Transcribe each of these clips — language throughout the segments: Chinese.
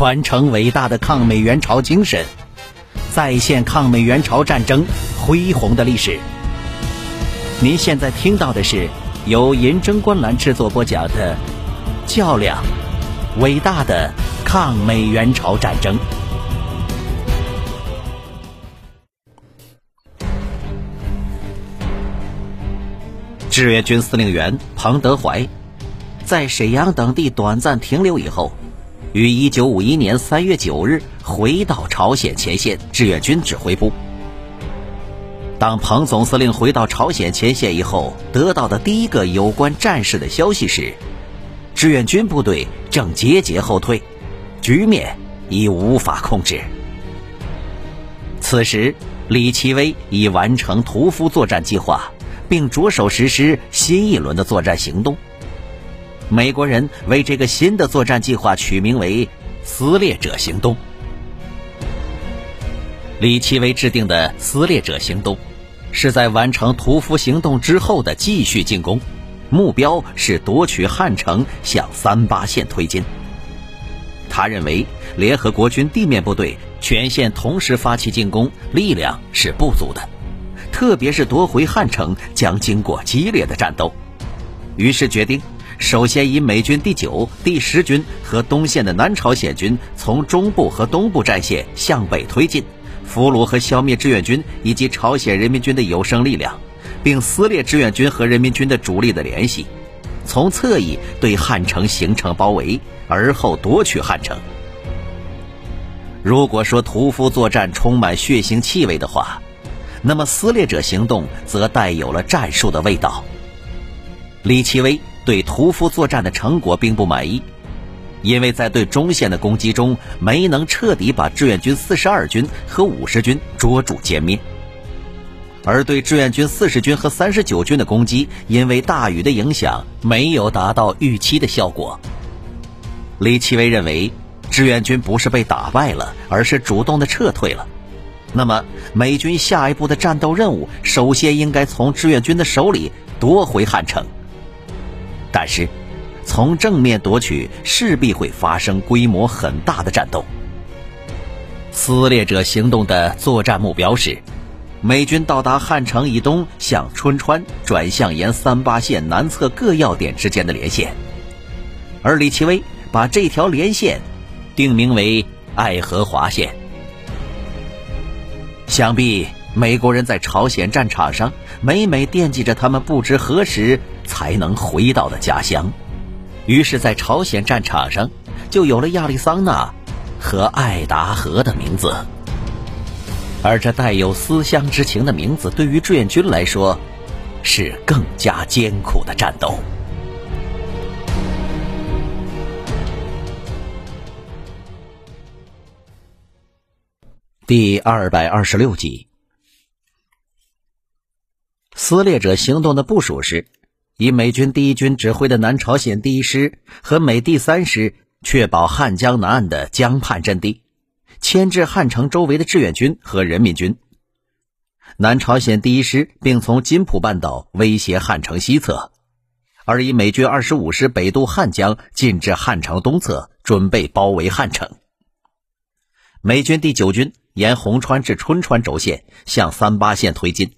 传承伟大的抗美援朝精神，再现抗美援朝战争恢宏的历史。您现在听到的是由银针观澜制作播讲的《较量：伟大的抗美援朝战争》。志愿军司令员彭德怀在沈阳等地短暂停留以后。于一九五一年三月九日回到朝鲜前线志愿军指挥部。当彭总司令回到朝鲜前线以后，得到的第一个有关战事的消息是，志愿军部队正节节后退，局面已无法控制。此时，李奇微已完成屠夫作战计划，并着手实施新一轮的作战行动。美国人为这个新的作战计划取名为“撕裂者行动”。李奇微制定的“撕裂者行动”是在完成屠夫行动之后的继续进攻，目标是夺取汉城，向三八线推进。他认为，联合国军地面部队全线同时发起进攻，力量是不足的，特别是夺回汉城将经过激烈的战斗，于是决定。首先以美军第九、第十军和东线的南朝鲜军从中部和东部战线向北推进，俘虏和消灭志愿军以及朝鲜人民军的有生力量，并撕裂志愿军和人民军的主力的联系，从侧翼对汉城形成包围，而后夺取汉城。如果说屠夫作战充满血腥气味的话，那么撕裂者行动则带有了战术的味道。李奇微。对屠夫作战的成果并不满意，因为在对中线的攻击中没能彻底把志愿军四十二军和五十军捉住歼灭，而对志愿军四十军和三十九军的攻击，因为大雨的影响没有达到预期的效果。李奇微认为，志愿军不是被打败了，而是主动的撤退了。那么，美军下一步的战斗任务，首先应该从志愿军的手里夺回汉城。但是，从正面夺取势必会发生规模很大的战斗。撕裂者行动的作战目标是，美军到达汉城以东，向春川转向沿三八线南侧各要点之间的连线，而李奇微把这条连线定名为爱荷华线。想必美国人在朝鲜战场上每每惦记着他们不知何时。才能回到的家乡，于是，在朝鲜战场上，就有了亚利桑那和爱达荷的名字。而这带有思乡之情的名字，对于志愿军来说，是更加艰苦的战斗。第二百二十六集，撕裂者行动的部署是。以美军第一军指挥的南朝鲜第一师和美第三师确保汉江南岸的江畔阵地，牵制汉城周围的志愿军和人民军。南朝鲜第一师并从金浦半岛威胁汉城西侧，而以美军二十五师北渡汉江，进至汉城东侧，准备包围汉城。美军第九军沿红川至春川轴线向三八线推进。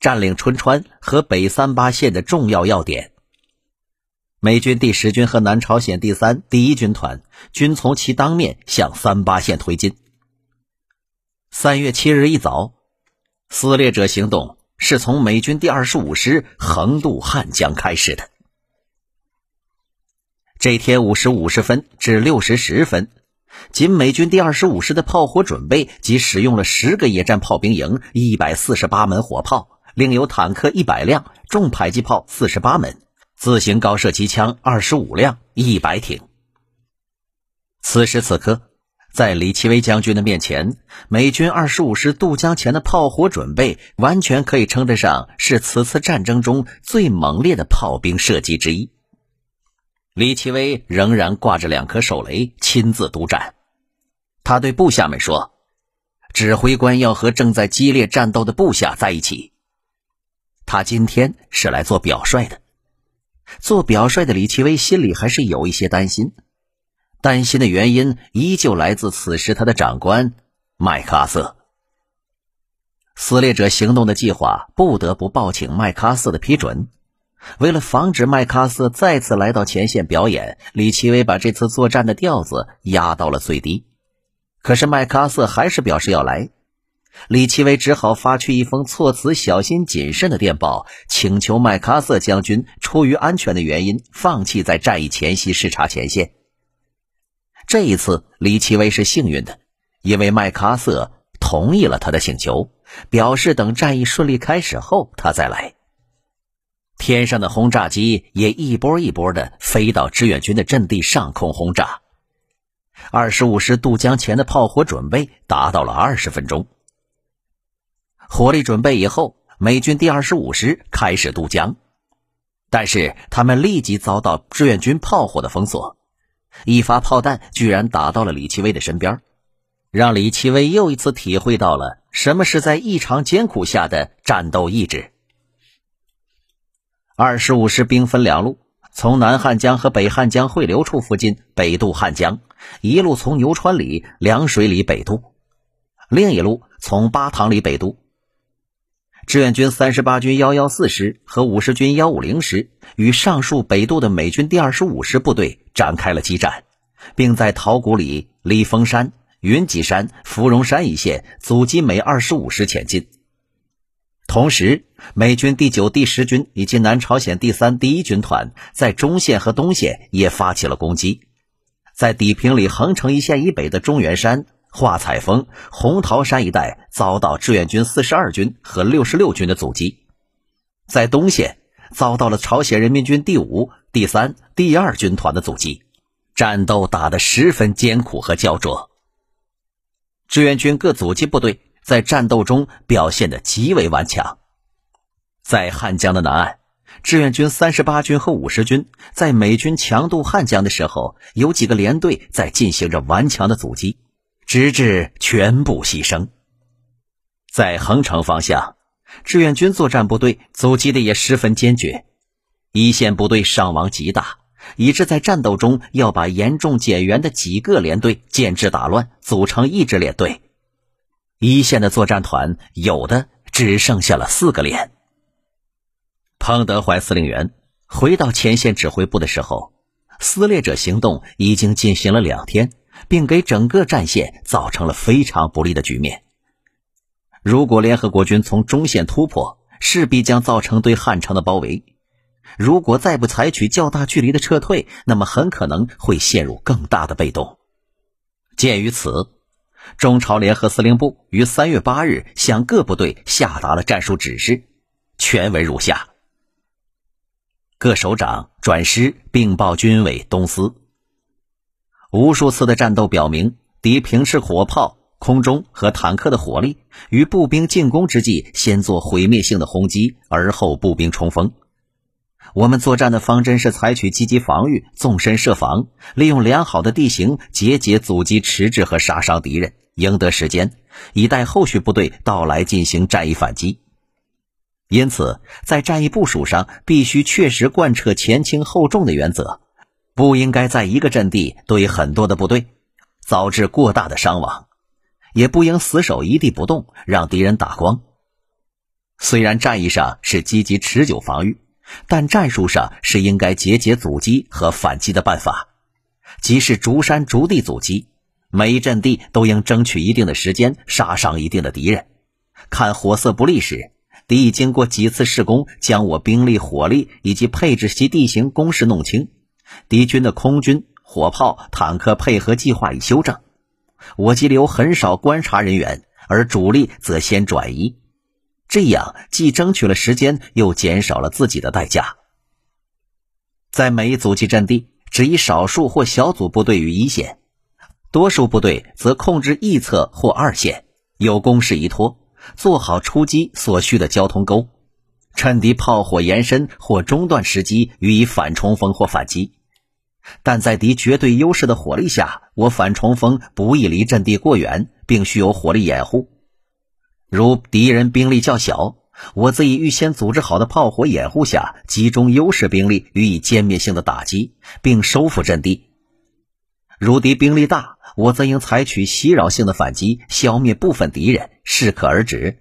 占领春川和北三八线的重要要点。美军第十军和南朝鲜第三、第一军团均从其当面向三八线推进。三月七日一早，撕裂者行动是从美军第二十五师横渡汉江开始的。这天五时五十分至六时十分，仅美军第二十五师的炮火准备即使用了十个野战炮兵营、一百四十八门火炮。另有坦克一百辆，重迫击炮四十八门，自行高射机枪二十五辆，一百挺。此时此刻，在李奇微将军的面前，美军二十五师渡江前的炮火准备，完全可以称得上是此次战争中最猛烈的炮兵射击之一。李奇微仍然挂着两颗手雷，亲自督战。他对部下们说：“指挥官要和正在激烈战斗的部下在一起。”他今天是来做表率的，做表率的李奇微心里还是有一些担心，担心的原因依旧来自此时他的长官麦克阿瑟。撕裂者行动的计划不得不报请麦克阿瑟的批准。为了防止麦克阿瑟再次来到前线表演，李奇微把这次作战的调子压到了最低。可是麦克阿瑟还是表示要来，李奇微只好发去一封措辞小心谨慎的电报，请求麦克阿瑟将军出于安全的原因放弃在战役前夕视察前线。这一次，李奇微是幸运的，因为麦克阿瑟同意了他的请求，表示等战役顺利开始后他再来。天上的轰炸机也一波一波的飞到志愿军的阵地上空轰炸。二十五师渡江前的炮火准备达到了二十分钟。火力准备以后，美军第二十五师开始渡江，但是他们立即遭到志愿军炮火的封锁。一发炮弹居然打到了李奇微的身边，让李奇微又一次体会到了什么是在异常艰苦下的战斗意志。二十五师兵分两路，从南汉江和北汉江汇流处附近北渡汉江，一路从牛川里、凉水里北渡；另一路从巴塘里北渡。志愿军三十八军幺幺四师和五十军幺五零师与上述北渡的美军第二十五师部队展开了激战，并在桃谷里、李峰山、云脊山、芙蓉山一线阻击美二十五师前进。同时，美军第九、第十军以及南朝鲜第三、第一军团在中线和东线也发起了攻击，在底平里横城一线以北的中原山、华彩峰、红桃山一带遭到志愿军四十二军和六十六军的阻击，在东线遭到了朝鲜人民军第五、第三、第二军团的阻击，战斗打得十分艰苦和焦灼。志愿军各阻击部队。在战斗中表现的极为顽强。在汉江的南岸，志愿军三十八军和五十军在美军强渡汉江的时候，有几个连队在进行着顽强的阻击，直至全部牺牲。在横城方向，志愿军作战部队阻击的也十分坚决，一线部队伤亡极大，以致在战斗中要把严重减员的几个连队建制打乱，组成一支连队。一线的作战团有的只剩下了四个连。彭德怀司令员回到前线指挥部的时候，撕裂者行动已经进行了两天，并给整个战线造成了非常不利的局面。如果联合国军从中线突破，势必将造成对汉城的包围；如果再不采取较大距离的撤退，那么很可能会陷入更大的被动。鉴于此。中朝联合司令部于三月八日向各部队下达了战术指示，全文如下：各首长转师并报军委东司。无数次的战斗表明，敌平斥火炮、空中和坦克的火力，于步兵进攻之际先做毁灭性的轰击，而后步兵冲锋。我们作战的方针是采取积极防御、纵深设防，利用良好的地形节节阻击、迟滞和杀伤敌人，赢得时间，以待后续部队到来进行战役反击。因此，在战役部署上必须确实贯彻前轻后重的原则，不应该在一个阵地堆很多的部队，导致过大的伤亡；也不应死守一地不动，让敌人打光。虽然战役上是积极持久防御。但战术上是应该节节阻击和反击的办法，即是逐山逐地阻击，每一阵地都应争取一定的时间，杀伤一定的敌人。看火色不利时，敌已经过几次试攻，将我兵力、火力以及配置其地形攻势弄清，敌军的空军、火炮、坦克配合计划已修正，我即留很少观察人员，而主力则先转移。这样既争取了时间，又减少了自己的代价。在每一阻击阵地，只以少数或小组部队于一线，多数部队则控制一侧或二线，有攻势依托，做好出击所需的交通沟，趁敌炮火延伸或中断时机予以反冲锋或反击。但在敌绝对优势的火力下，我反冲锋不宜离阵地过远，并需有火力掩护。如敌人兵力较小，我则以预先组织好的炮火掩护下，集中优势兵力予以歼灭性的打击，并收复阵地。如敌兵力大，我则应采取袭扰性的反击，消灭部分敌人，适可而止。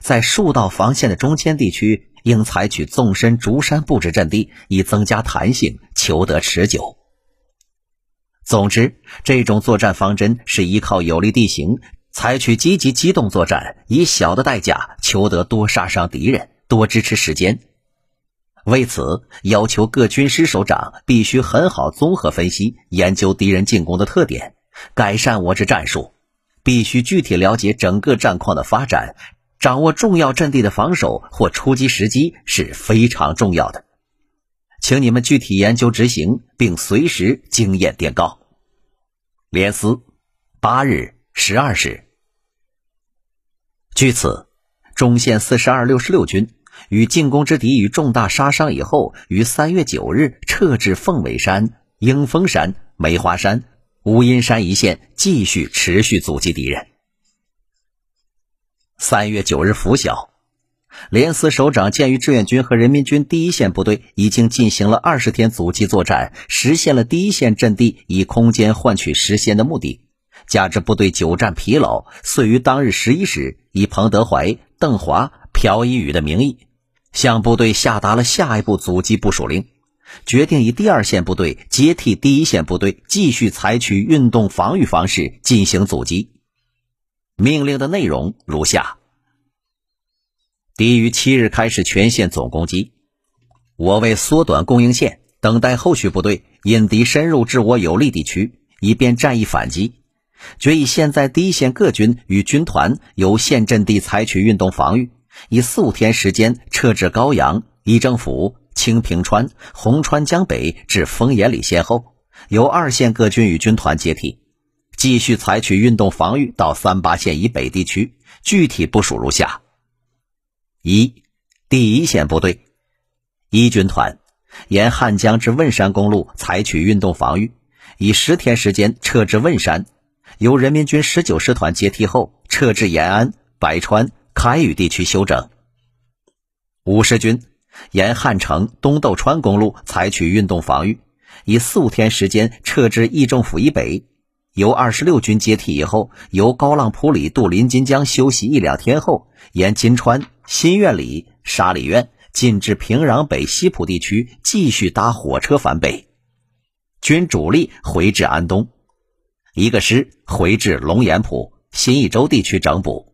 在数道防线的中间地区，应采取纵深逐山布置阵地，以增加弹性，求得持久。总之，这种作战方针是依靠有利地形，采取积极机动作战，以小的代价求得多杀伤敌人，多支持时间。为此，要求各军师首长必须很好综合分析、研究敌人进攻的特点，改善我之战术。必须具体了解整个战况的发展。掌握重要阵地的防守或出击时机是非常重要的，请你们具体研究执行，并随时经验电告。连司，八日十二时。据此，中线四十二六十六军与进攻之敌于重大杀伤以后，于三月九日撤至凤尾山、鹰峰山、梅花山、乌阴山一线，继续持续阻击敌人。三月九日拂晓，连司首长鉴于志愿军和人民军第一线部队已经进行了二十天阻击作战，实现了第一线阵地以空间换取时先的目的，加之部队久战疲劳，遂于当日十一时，以彭德怀、邓华、朴一宇的名义，向部队下达了下一步阻击部署令，决定以第二线部队接替第一线部队，继续采取运动防御方式进行阻击。命令的内容如下：敌于七日开始全线总攻击，我为缩短供应线，等待后续部队引敌深入至我有利地区，以便战役反击。决以现在第一线各军与军团由县阵地采取运动防御，以四五天时间撤至高阳、伊政府、清平川、红川江北至丰岩里先后，由二线各军与军团接替。继续采取运动防御到三八线以北地区，具体部署如下：一、第一线部队，一军团沿汉江至汶山公路采取运动防御，以十天时间撤至汶山，由人民军十九师团接替后撤至延安、百川、开宇地区休整。五十军沿汉城东斗川公路采取运动防御，以四五天时间撤至议政府以北。由二十六军接替以后，由高浪浦里渡临津江休息一两天后，沿金川、新院里、沙里院进至平壤北西浦地区，继续搭火车返北。军主力回至安东，一个师回至龙岩浦、新义州地区整补。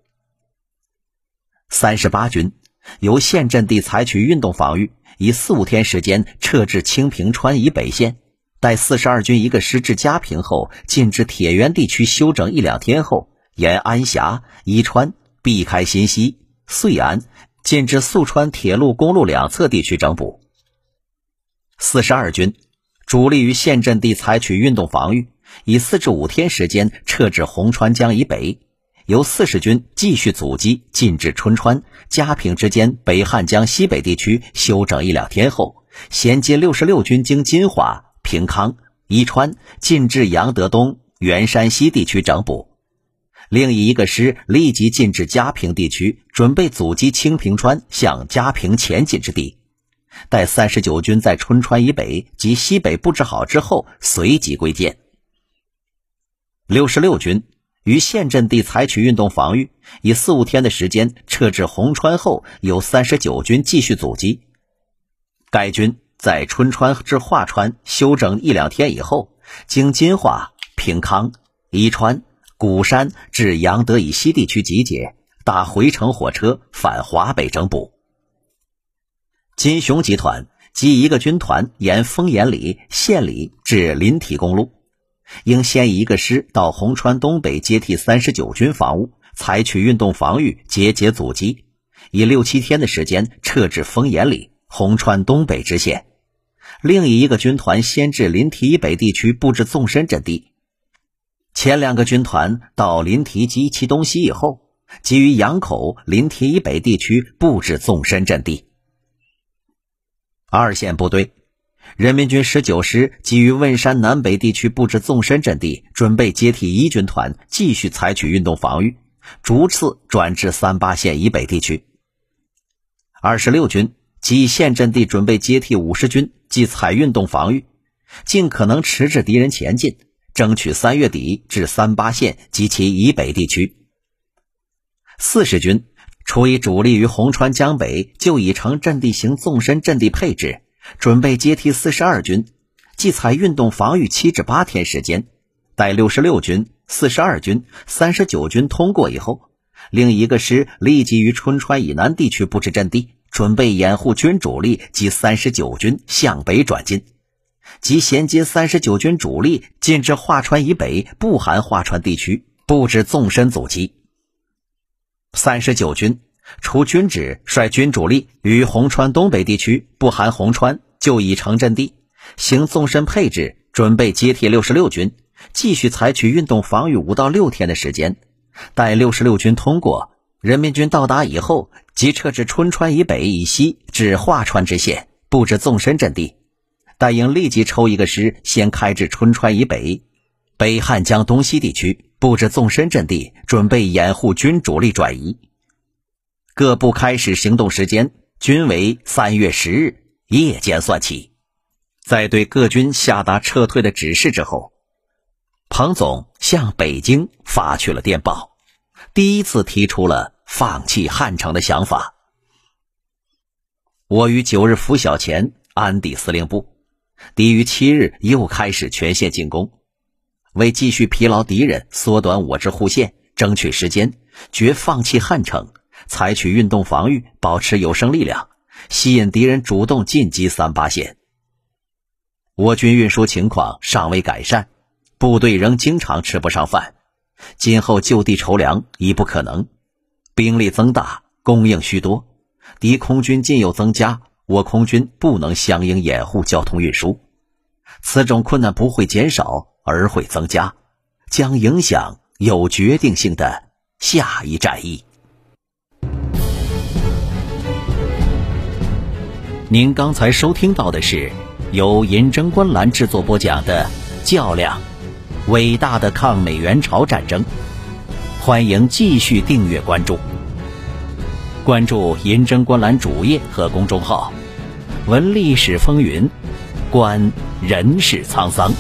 三十八军由县阵地采取运动防御，以四五天时间撤至清平川以北线。待四十二军一个师至嘉平后，进至铁原地区休整一两天后，沿安峡、伊川避开新溪、遂安，进至宿川铁路公路两侧地区整补。四十二军主力于县阵地采取运动防御，以四至五天时间撤至红川江以北，由四十军继续阻击，进至春川、嘉平之间北汉江西北地区休整一两天后，衔接六十六军经金华。平康、伊川进至杨德东、元山西地区整补，另一个师立即进至嘉平地区，准备阻击清平川向嘉平前进之地。待三十九军在春川以北及西北布置好之后，随即归建。六十六军于县阵地采取运动防御，以四五天的时间撤至红川后，由三十九军继续阻击。该军。在春川至华川休整一两天以后，经金华、平康、宜川、鼓山至杨德以西地区集结，搭回程火车返华北整补。金雄集团及一个军团沿丰岩里、县里至临提公路，应先一个师到红川东北接替三十九军防务，采取运动防御，节节阻击，以六七天的时间撤至丰岩里、红川东北支线。另以一个军团先至临提以北地区布置纵深阵地，前两个军团到临提及其东西以后，即于杨口、临提以北地区布置纵深阵地。二线部队，人民军十九师基于汶山南北地区布置纵深阵地，准备接替一军团继续采取运动防御，逐次转至三八线以北地区。二十六军。即县阵地准备接替五十军，即采运动防御，尽可能迟滞敌人前进，争取三月底至三八线及其以北地区。四十军除以主力于红川江北，就已成阵地型纵深阵地配置，准备接替四十二军，即采运动防御七至八天时间。待六十六军、四十二军、三十九军通过以后，另一个师立即于春川以南地区布置阵地，准备掩护军主力及三十九军向北转进。即衔接三十九军主力进至桦川以北（不含桦川地区），布置纵深阻击。三十九军除军指率军主力于红川东北地区（不含红川）就已成阵地，行纵深配置，准备接替六十六军，继续采取运动防御五到六天的时间。待六十六军通过，人民军到达以后，即撤至春川以北以西至桦川之线，布置纵深阵地。但应立即抽一个师，先开至春川以北、北汉江东西地区，布置纵深阵地，准备掩护军主力转移。各部开始行动时间均为三月十日夜间算起。在对各军下达撤退的指示之后，彭总向北京发去了电报，第一次提出了放弃汉城的想法。我于九日拂晓前安抵司令部。敌于七日又开始全线进攻，为继续疲劳敌人、缩短我之护线、争取时间，绝放弃汉城，采取运动防御，保持有生力量，吸引敌人主动进击三八线。我军运输情况尚未改善，部队仍经常吃不上饭，今后就地筹粮已不可能。兵力增大，供应需多，敌空军尽有增加。我空军不能相应掩护交通运输，此种困难不会减少，而会增加，将影响有决定性的下一战役。您刚才收听到的是由银针观澜制作播讲的《较量：伟大的抗美援朝战争》，欢迎继续订阅关注。关注银针观澜主页和公众号，闻历史风云，观人世沧桑。